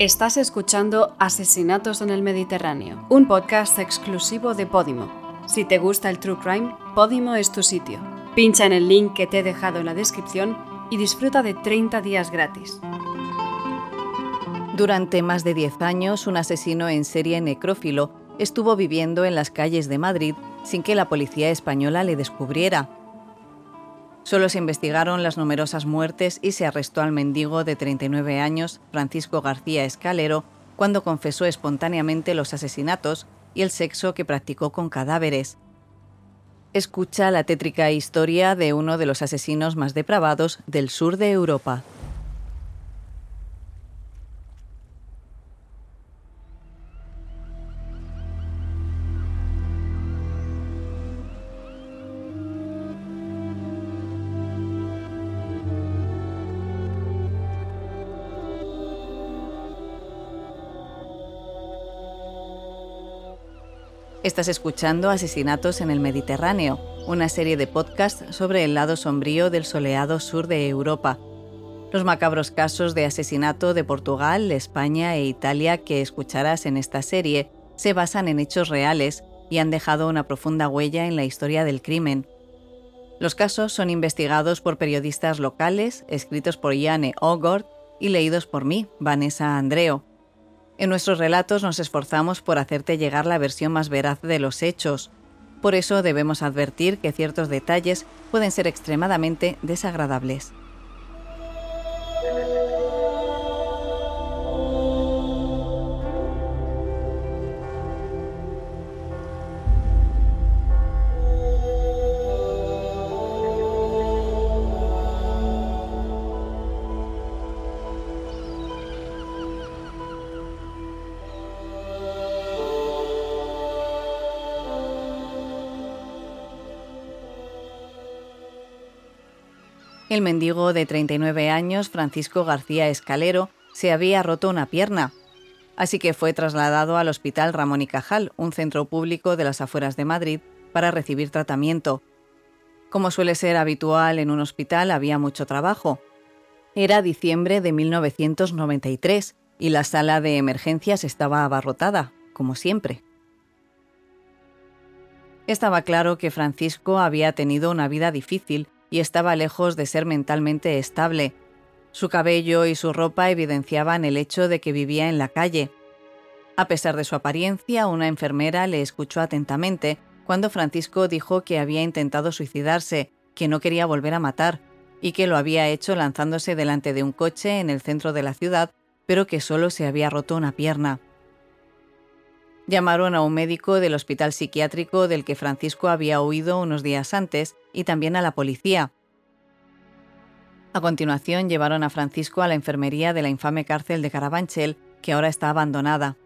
Estás escuchando Asesinatos en el Mediterráneo, un podcast exclusivo de Podimo. Si te gusta el True Crime, Podimo es tu sitio. Pincha en el link que te he dejado en la descripción y disfruta de 30 días gratis. Durante más de 10 años, un asesino en serie necrófilo estuvo viviendo en las calles de Madrid sin que la policía española le descubriera. Solo se investigaron las numerosas muertes y se arrestó al mendigo de 39 años, Francisco García Escalero, cuando confesó espontáneamente los asesinatos y el sexo que practicó con cadáveres. Escucha la tétrica historia de uno de los asesinos más depravados del sur de Europa. Estás escuchando Asesinatos en el Mediterráneo, una serie de podcasts sobre el lado sombrío del soleado sur de Europa. Los macabros casos de asesinato de Portugal, España e Italia que escucharás en esta serie se basan en hechos reales y han dejado una profunda huella en la historia del crimen. Los casos son investigados por periodistas locales, escritos por Jane Ogord y leídos por mí, Vanessa Andreo. En nuestros relatos nos esforzamos por hacerte llegar la versión más veraz de los hechos. Por eso debemos advertir que ciertos detalles pueden ser extremadamente desagradables. El mendigo de 39 años, Francisco García Escalero, se había roto una pierna, así que fue trasladado al Hospital Ramón y Cajal, un centro público de las afueras de Madrid, para recibir tratamiento. Como suele ser habitual en un hospital, había mucho trabajo. Era diciembre de 1993 y la sala de emergencias estaba abarrotada, como siempre. Estaba claro que Francisco había tenido una vida difícil y estaba lejos de ser mentalmente estable. Su cabello y su ropa evidenciaban el hecho de que vivía en la calle. A pesar de su apariencia, una enfermera le escuchó atentamente cuando Francisco dijo que había intentado suicidarse, que no quería volver a matar, y que lo había hecho lanzándose delante de un coche en el centro de la ciudad, pero que solo se había roto una pierna. Llamaron a un médico del hospital psiquiátrico del que Francisco había huido unos días antes y también a la policía. A continuación llevaron a Francisco a la enfermería de la infame cárcel de Carabanchel, que ahora está abandonada.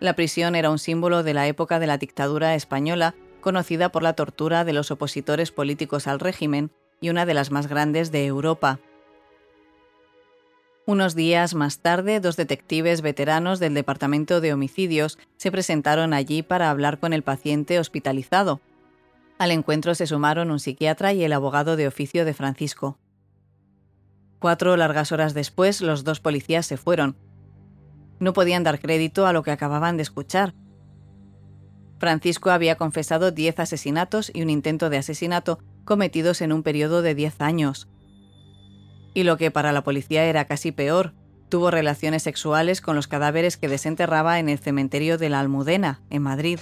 La prisión era un símbolo de la época de la dictadura española, conocida por la tortura de los opositores políticos al régimen y una de las más grandes de Europa. Unos días más tarde, dos detectives veteranos del Departamento de Homicidios se presentaron allí para hablar con el paciente hospitalizado. Al encuentro se sumaron un psiquiatra y el abogado de oficio de Francisco. Cuatro largas horas después, los dos policías se fueron. No podían dar crédito a lo que acababan de escuchar. Francisco había confesado diez asesinatos y un intento de asesinato cometidos en un periodo de diez años y lo que para la policía era casi peor, tuvo relaciones sexuales con los cadáveres que desenterraba en el cementerio de la Almudena, en Madrid.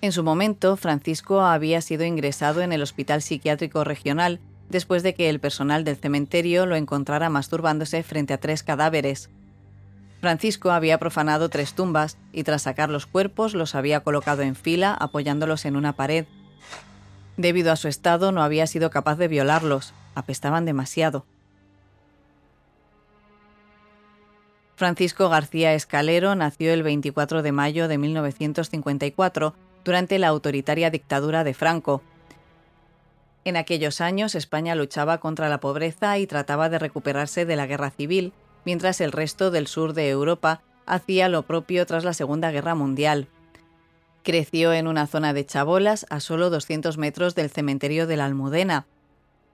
En su momento, Francisco había sido ingresado en el Hospital Psiquiátrico Regional después de que el personal del cementerio lo encontrara masturbándose frente a tres cadáveres. Francisco había profanado tres tumbas y tras sacar los cuerpos los había colocado en fila apoyándolos en una pared, Debido a su estado no había sido capaz de violarlos, apestaban demasiado. Francisco García Escalero nació el 24 de mayo de 1954 durante la autoritaria dictadura de Franco. En aquellos años España luchaba contra la pobreza y trataba de recuperarse de la guerra civil, mientras el resto del sur de Europa hacía lo propio tras la Segunda Guerra Mundial. Creció en una zona de chabolas a solo 200 metros del cementerio de la Almudena.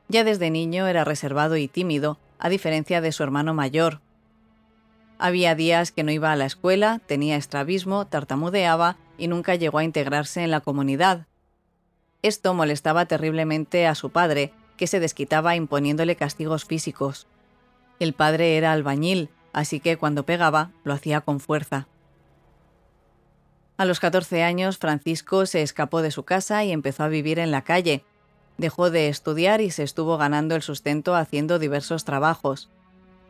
Ya desde niño era reservado y tímido, a diferencia de su hermano mayor. Había días que no iba a la escuela, tenía estrabismo, tartamudeaba y nunca llegó a integrarse en la comunidad. Esto molestaba terriblemente a su padre, que se desquitaba imponiéndole castigos físicos. El padre era albañil, así que cuando pegaba lo hacía con fuerza. A los 14 años, Francisco se escapó de su casa y empezó a vivir en la calle. Dejó de estudiar y se estuvo ganando el sustento haciendo diversos trabajos.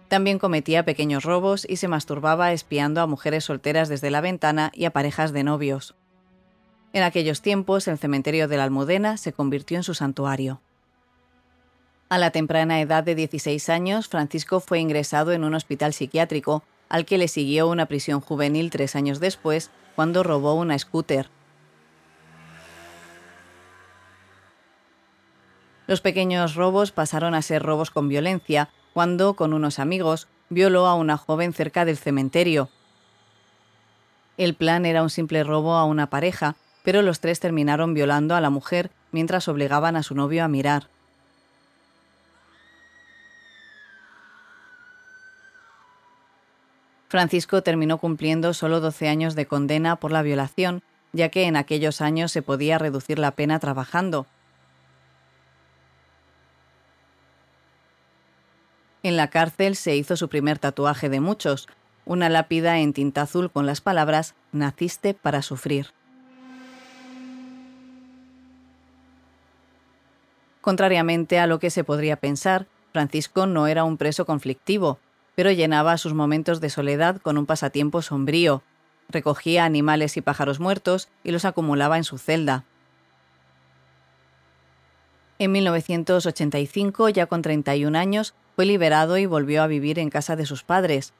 También cometía pequeños robos y se masturbaba espiando a mujeres solteras desde la ventana y a parejas de novios. En aquellos tiempos, el cementerio de la Almudena se convirtió en su santuario. A la temprana edad de 16 años, Francisco fue ingresado en un hospital psiquiátrico, al que le siguió una prisión juvenil tres años después, cuando robó una scooter. Los pequeños robos pasaron a ser robos con violencia, cuando, con unos amigos, violó a una joven cerca del cementerio. El plan era un simple robo a una pareja, pero los tres terminaron violando a la mujer mientras obligaban a su novio a mirar. Francisco terminó cumpliendo solo 12 años de condena por la violación, ya que en aquellos años se podía reducir la pena trabajando. En la cárcel se hizo su primer tatuaje de muchos, una lápida en tinta azul con las palabras Naciste para sufrir. Contrariamente a lo que se podría pensar, Francisco no era un preso conflictivo, pero llenaba sus momentos de soledad con un pasatiempo sombrío. Recogía animales y pájaros muertos y los acumulaba en su celda. En 1985, ya con 31 años, fue liberado y volvió a vivir en casa de sus padres.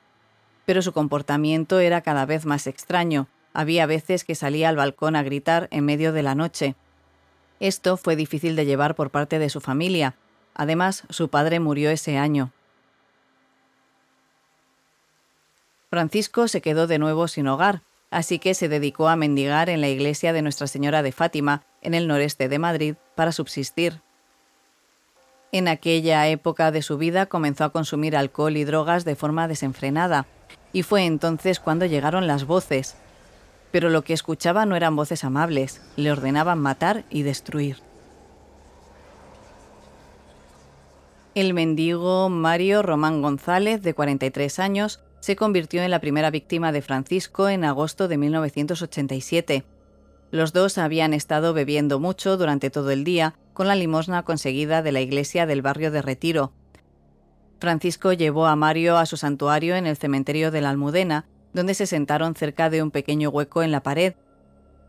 Pero su comportamiento era cada vez más extraño. Había veces que salía al balcón a gritar en medio de la noche. Esto fue difícil de llevar por parte de su familia. Además, su padre murió ese año. Francisco se quedó de nuevo sin hogar, así que se dedicó a mendigar en la iglesia de Nuestra Señora de Fátima, en el noreste de Madrid, para subsistir. En aquella época de su vida comenzó a consumir alcohol y drogas de forma desenfrenada, y fue entonces cuando llegaron las voces. Pero lo que escuchaba no eran voces amables, le ordenaban matar y destruir. El mendigo Mario Román González, de 43 años, se convirtió en la primera víctima de Francisco en agosto de 1987. Los dos habían estado bebiendo mucho durante todo el día con la limosna conseguida de la iglesia del barrio de Retiro. Francisco llevó a Mario a su santuario en el cementerio de la Almudena, donde se sentaron cerca de un pequeño hueco en la pared.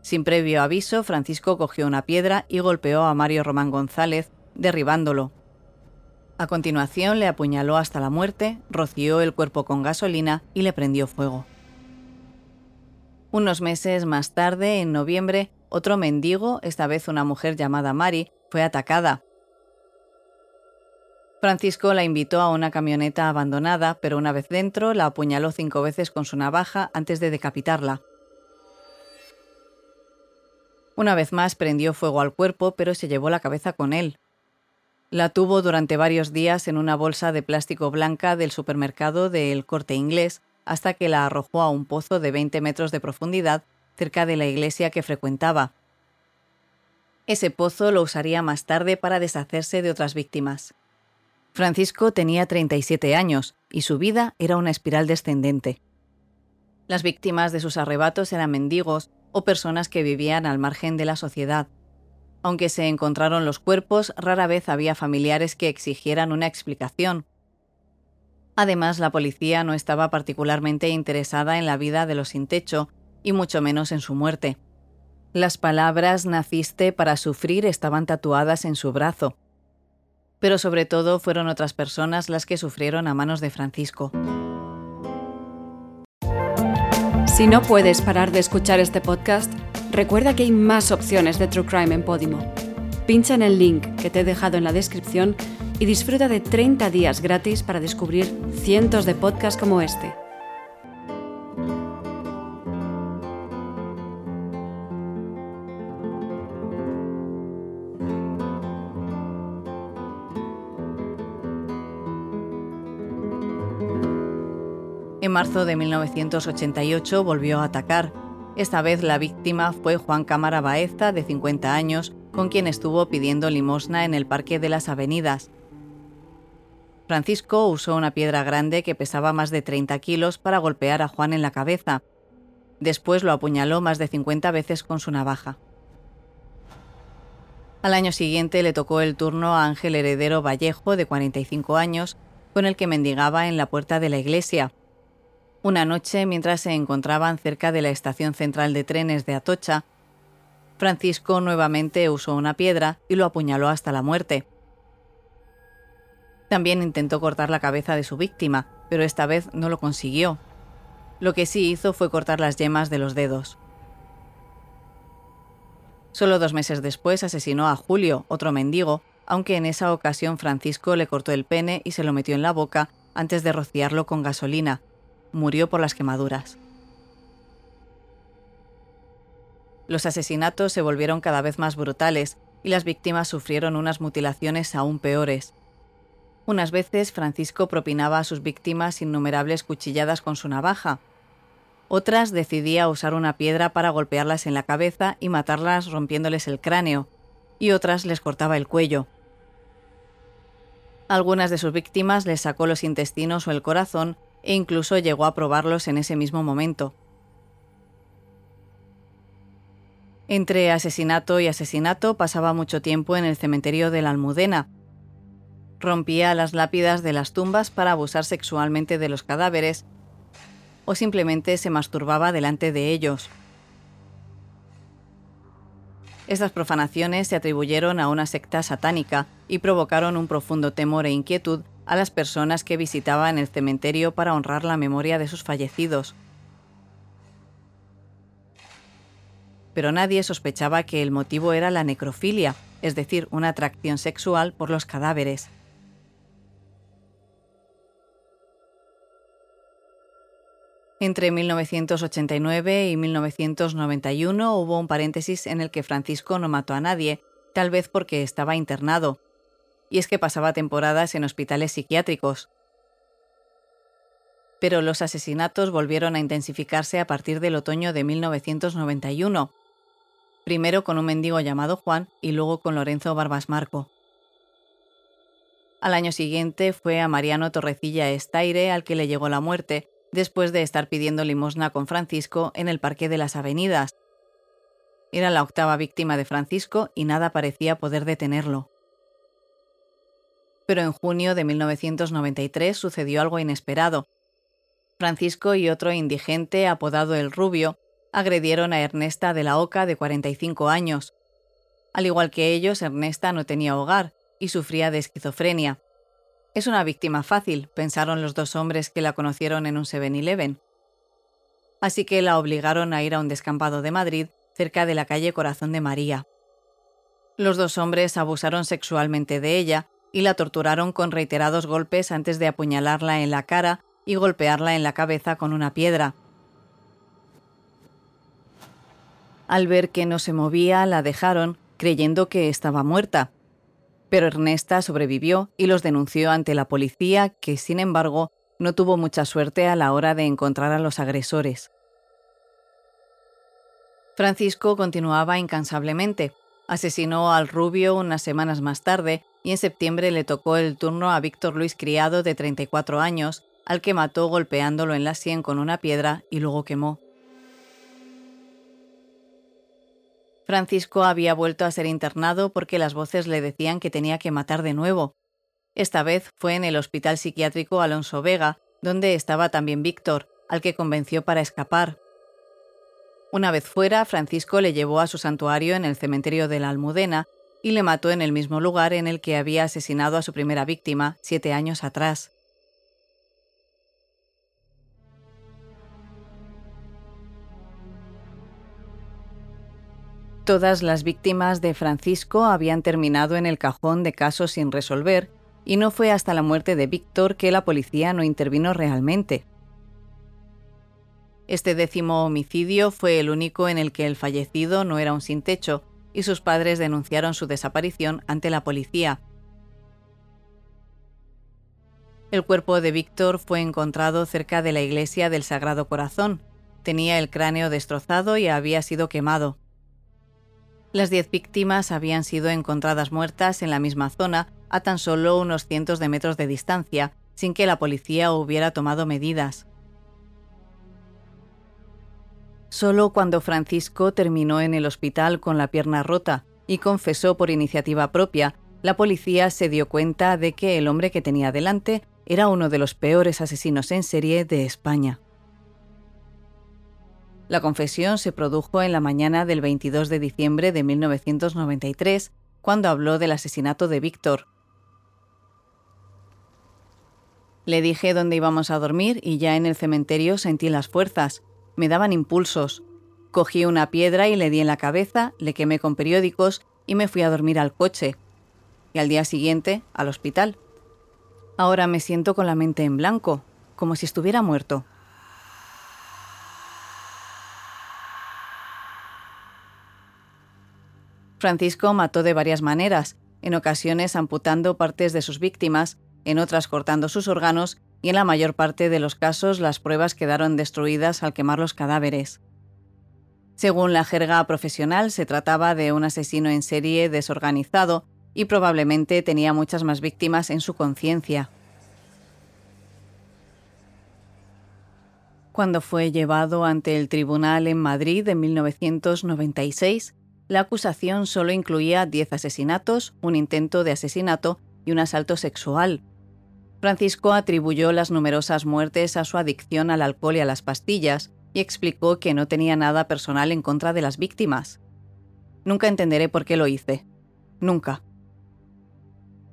Sin previo aviso, Francisco cogió una piedra y golpeó a Mario Román González, derribándolo. A continuación le apuñaló hasta la muerte, roció el cuerpo con gasolina y le prendió fuego. Unos meses más tarde, en noviembre, otro mendigo, esta vez una mujer llamada Mari, fue atacada. Francisco la invitó a una camioneta abandonada, pero una vez dentro la apuñaló cinco veces con su navaja antes de decapitarla. Una vez más prendió fuego al cuerpo, pero se llevó la cabeza con él. La tuvo durante varios días en una bolsa de plástico blanca del supermercado del Corte Inglés hasta que la arrojó a un pozo de 20 metros de profundidad cerca de la iglesia que frecuentaba. Ese pozo lo usaría más tarde para deshacerse de otras víctimas. Francisco tenía 37 años y su vida era una espiral descendente. Las víctimas de sus arrebatos eran mendigos o personas que vivían al margen de la sociedad, aunque se encontraron los cuerpos, rara vez había familiares que exigieran una explicación. Además, la policía no estaba particularmente interesada en la vida de los sin techo, y mucho menos en su muerte. Las palabras naciste para sufrir estaban tatuadas en su brazo. Pero sobre todo fueron otras personas las que sufrieron a manos de Francisco. Si no puedes parar de escuchar este podcast, Recuerda que hay más opciones de True Crime en Podimo. Pincha en el link que te he dejado en la descripción y disfruta de 30 días gratis para descubrir cientos de podcasts como este. Marzo de 1988 volvió a atacar. Esta vez la víctima fue Juan Cámara Baeza, de 50 años, con quien estuvo pidiendo limosna en el Parque de las Avenidas. Francisco usó una piedra grande que pesaba más de 30 kilos para golpear a Juan en la cabeza. Después lo apuñaló más de 50 veces con su navaja. Al año siguiente le tocó el turno a Ángel Heredero Vallejo, de 45 años, con el que mendigaba en la puerta de la iglesia. Una noche, mientras se encontraban cerca de la estación central de trenes de Atocha, Francisco nuevamente usó una piedra y lo apuñaló hasta la muerte. También intentó cortar la cabeza de su víctima, pero esta vez no lo consiguió. Lo que sí hizo fue cortar las yemas de los dedos. Solo dos meses después asesinó a Julio, otro mendigo, aunque en esa ocasión Francisco le cortó el pene y se lo metió en la boca antes de rociarlo con gasolina. Murió por las quemaduras. Los asesinatos se volvieron cada vez más brutales y las víctimas sufrieron unas mutilaciones aún peores. Unas veces Francisco propinaba a sus víctimas innumerables cuchilladas con su navaja. Otras decidía usar una piedra para golpearlas en la cabeza y matarlas rompiéndoles el cráneo, y otras les cortaba el cuello. Algunas de sus víctimas les sacó los intestinos o el corazón e incluso llegó a probarlos en ese mismo momento. Entre asesinato y asesinato pasaba mucho tiempo en el cementerio de la Almudena, rompía las lápidas de las tumbas para abusar sexualmente de los cadáveres o simplemente se masturbaba delante de ellos. Estas profanaciones se atribuyeron a una secta satánica y provocaron un profundo temor e inquietud a las personas que visitaban el cementerio para honrar la memoria de sus fallecidos. Pero nadie sospechaba que el motivo era la necrofilia, es decir, una atracción sexual por los cadáveres. Entre 1989 y 1991 hubo un paréntesis en el que Francisco no mató a nadie, tal vez porque estaba internado, y es que pasaba temporadas en hospitales psiquiátricos. Pero los asesinatos volvieron a intensificarse a partir del otoño de 1991, primero con un mendigo llamado Juan y luego con Lorenzo Barbas Marco. Al año siguiente fue a Mariano Torrecilla Estaire al que le llegó la muerte, después de estar pidiendo limosna con Francisco en el Parque de las Avenidas. Era la octava víctima de Francisco y nada parecía poder detenerlo. Pero en junio de 1993 sucedió algo inesperado. Francisco y otro indigente apodado El Rubio agredieron a Ernesta de la Oca de 45 años. Al igual que ellos, Ernesta no tenía hogar y sufría de esquizofrenia. Es una víctima fácil, pensaron los dos hombres que la conocieron en un 7-Eleven. Así que la obligaron a ir a un descampado de Madrid, cerca de la calle Corazón de María. Los dos hombres abusaron sexualmente de ella y la torturaron con reiterados golpes antes de apuñalarla en la cara y golpearla en la cabeza con una piedra. Al ver que no se movía, la dejaron, creyendo que estaba muerta, pero Ernesta sobrevivió y los denunció ante la policía, que sin embargo no tuvo mucha suerte a la hora de encontrar a los agresores. Francisco continuaba incansablemente. Asesinó al rubio unas semanas más tarde y en septiembre le tocó el turno a Víctor Luis Criado, de 34 años, al que mató golpeándolo en la sien con una piedra y luego quemó. Francisco había vuelto a ser internado porque las voces le decían que tenía que matar de nuevo. Esta vez fue en el Hospital Psiquiátrico Alonso Vega, donde estaba también Víctor, al que convenció para escapar. Una vez fuera, Francisco le llevó a su santuario en el cementerio de la Almudena y le mató en el mismo lugar en el que había asesinado a su primera víctima siete años atrás. Todas las víctimas de Francisco habían terminado en el cajón de casos sin resolver y no fue hasta la muerte de Víctor que la policía no intervino realmente. Este décimo homicidio fue el único en el que el fallecido no era un sin techo y sus padres denunciaron su desaparición ante la policía. El cuerpo de Víctor fue encontrado cerca de la iglesia del Sagrado Corazón. Tenía el cráneo destrozado y había sido quemado. Las diez víctimas habían sido encontradas muertas en la misma zona a tan solo unos cientos de metros de distancia, sin que la policía hubiera tomado medidas. Solo cuando Francisco terminó en el hospital con la pierna rota y confesó por iniciativa propia, la policía se dio cuenta de que el hombre que tenía delante era uno de los peores asesinos en serie de España. La confesión se produjo en la mañana del 22 de diciembre de 1993, cuando habló del asesinato de Víctor. Le dije dónde íbamos a dormir y ya en el cementerio sentí las fuerzas. Me daban impulsos. Cogí una piedra y le di en la cabeza, le quemé con periódicos y me fui a dormir al coche. Y al día siguiente, al hospital. Ahora me siento con la mente en blanco, como si estuviera muerto. Francisco mató de varias maneras, en ocasiones amputando partes de sus víctimas, en otras cortando sus órganos y en la mayor parte de los casos las pruebas quedaron destruidas al quemar los cadáveres. Según la jerga profesional, se trataba de un asesino en serie desorganizado y probablemente tenía muchas más víctimas en su conciencia. Cuando fue llevado ante el tribunal en Madrid en 1996, la acusación solo incluía 10 asesinatos, un intento de asesinato y un asalto sexual. Francisco atribuyó las numerosas muertes a su adicción al alcohol y a las pastillas y explicó que no tenía nada personal en contra de las víctimas. Nunca entenderé por qué lo hice. Nunca.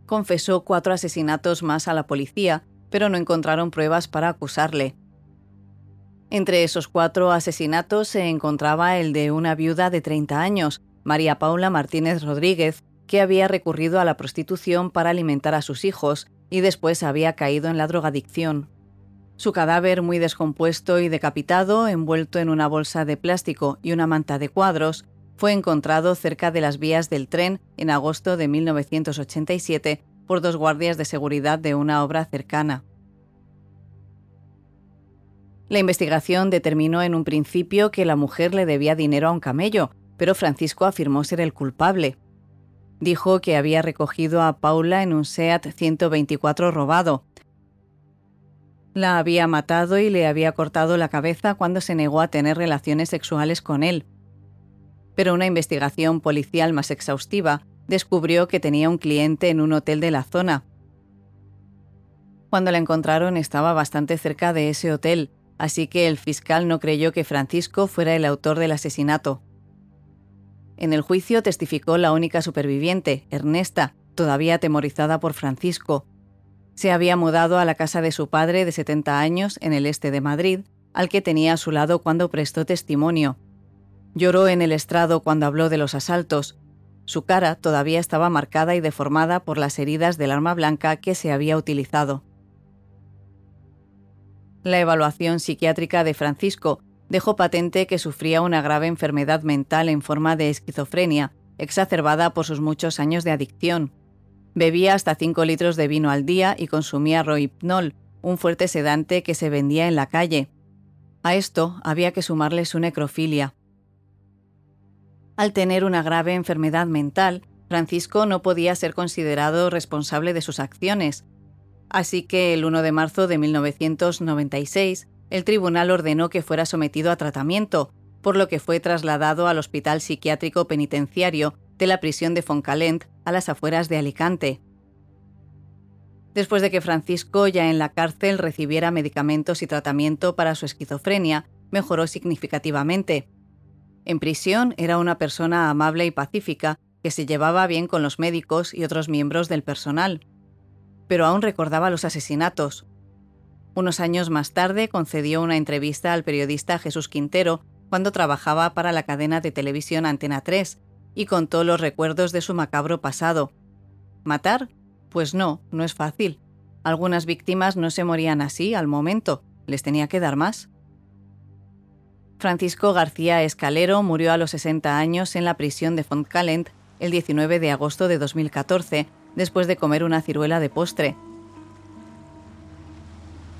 Confesó cuatro asesinatos más a la policía, pero no encontraron pruebas para acusarle. Entre esos cuatro asesinatos se encontraba el de una viuda de 30 años, María Paula Martínez Rodríguez, que había recurrido a la prostitución para alimentar a sus hijos y después había caído en la drogadicción. Su cadáver muy descompuesto y decapitado, envuelto en una bolsa de plástico y una manta de cuadros, fue encontrado cerca de las vías del tren en agosto de 1987 por dos guardias de seguridad de una obra cercana. La investigación determinó en un principio que la mujer le debía dinero a un camello, pero Francisco afirmó ser el culpable. Dijo que había recogido a Paula en un SEAT 124 robado. La había matado y le había cortado la cabeza cuando se negó a tener relaciones sexuales con él. Pero una investigación policial más exhaustiva descubrió que tenía un cliente en un hotel de la zona. Cuando la encontraron estaba bastante cerca de ese hotel, así que el fiscal no creyó que Francisco fuera el autor del asesinato. En el juicio testificó la única superviviente, Ernesta, todavía atemorizada por Francisco. Se había mudado a la casa de su padre de 70 años en el este de Madrid, al que tenía a su lado cuando prestó testimonio. Lloró en el estrado cuando habló de los asaltos. Su cara todavía estaba marcada y deformada por las heridas del arma blanca que se había utilizado. La evaluación psiquiátrica de Francisco dejó patente que sufría una grave enfermedad mental en forma de esquizofrenia, exacerbada por sus muchos años de adicción. Bebía hasta 5 litros de vino al día y consumía rohypnol, un fuerte sedante que se vendía en la calle. A esto había que sumarle su necrofilia. Al tener una grave enfermedad mental, Francisco no podía ser considerado responsable de sus acciones, Así que el 1 de marzo de 1996, el tribunal ordenó que fuera sometido a tratamiento, por lo que fue trasladado al Hospital Psiquiátrico Penitenciario de la prisión de Foncalent a las afueras de Alicante. Después de que Francisco, ya en la cárcel, recibiera medicamentos y tratamiento para su esquizofrenia, mejoró significativamente. En prisión era una persona amable y pacífica que se llevaba bien con los médicos y otros miembros del personal pero aún recordaba los asesinatos. Unos años más tarde concedió una entrevista al periodista Jesús Quintero cuando trabajaba para la cadena de televisión Antena 3 y contó los recuerdos de su macabro pasado. ¿Matar? Pues no, no es fácil. Algunas víctimas no se morían así al momento, les tenía que dar más. Francisco García Escalero murió a los 60 años en la prisión de Fontcalent el 19 de agosto de 2014 después de comer una ciruela de postre.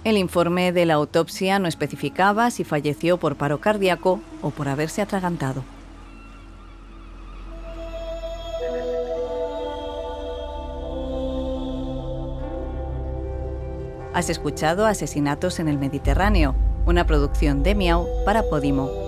El informe de la autopsia no especificaba si falleció por paro cardíaco o por haberse atragantado. Has escuchado Asesinatos en el Mediterráneo, una producción de Miau para Podimo.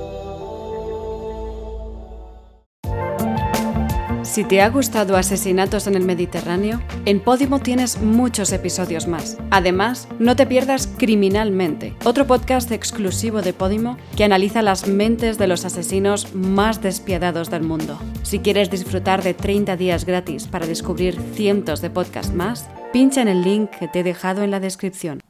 Si te ha gustado Asesinatos en el Mediterráneo, en Podimo tienes muchos episodios más. Además, no te pierdas Criminalmente, otro podcast exclusivo de Podimo que analiza las mentes de los asesinos más despiadados del mundo. Si quieres disfrutar de 30 días gratis para descubrir cientos de podcasts más, pincha en el link que te he dejado en la descripción.